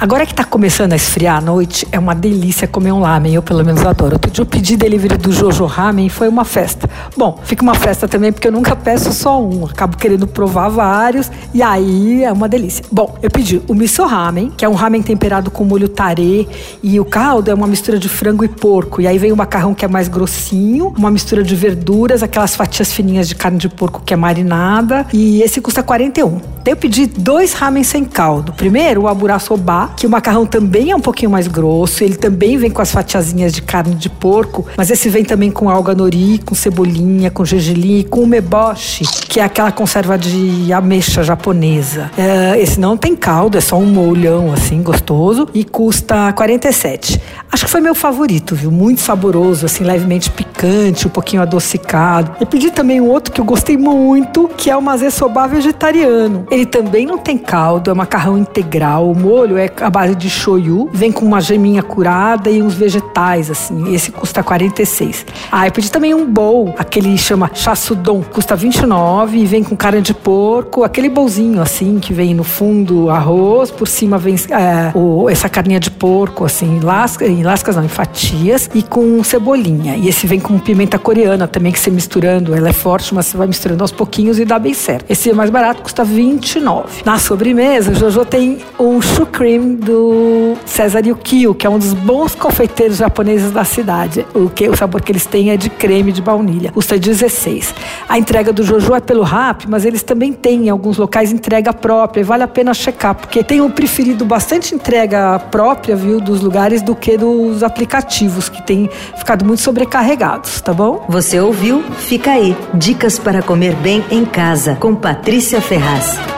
Agora que tá começando a esfriar à noite, é uma delícia comer um ramen. Eu, pelo menos, adoro. Outro dia eu pedi delivery do Jojo Ramen e foi uma festa. Bom, fica uma festa também porque eu nunca peço só um. Acabo querendo provar vários e aí é uma delícia. Bom, eu pedi o miso ramen, que é um ramen temperado com molho tare e o caldo é uma mistura de frango e porco. E aí vem o macarrão que é mais grossinho, uma mistura de verduras, aquelas fatias fininhas de carne de porco que é marinada. E esse custa 41. Eu pedi dois ramen sem caldo. Primeiro, o abura soba, que o macarrão também é um pouquinho mais grosso, ele também vem com as fatiazinhas de carne de porco, mas esse vem também com alga nori, com cebolinha, com gergelim com umeboshi, que é aquela conserva de ameixa japonesa. É, esse não tem caldo, é só um molhão assim, gostoso, e custa 47. Acho que foi meu favorito, viu? Muito saboroso, assim, levemente picante, um pouquinho adocicado. Eu pedi também um outro que eu gostei muito, que é o mazê soba vegetariano. Ele também não tem caldo, é macarrão integral. O molho é a base de shoyu, vem com uma geminha curada e uns vegetais, assim. Esse custa 46. Ah, eu pedi também um bowl, aquele chama chassudon, custa 29 e vem com carne de porco, aquele bolzinho, assim, que vem no fundo arroz, por cima vem é, o, essa carninha de porco, assim, lasca, em lascas não, em fatias e com cebolinha. E esse vem com pimenta coreana também, que você misturando, ela é forte, mas você vai misturando aos pouquinhos e dá bem certo. Esse é mais barato, custa 29. Na sobremesa, o Jojo tem o cream do César Yukio, que é um dos bons confeiteiros japoneses da cidade. O, que, o sabor que eles têm é de creme de baunilha. Custa 16. A entrega do Jojo é pelo RAP, mas eles também têm em alguns locais entrega própria. Vale a pena checar, porque tem preferido bastante entrega própria, viu, dos lugares do que dos aplicativos, que têm ficado muito sobrecarregados, tá bom? Você ouviu? Fica aí. Dicas para comer bem em casa, com Patrícia Ferraz.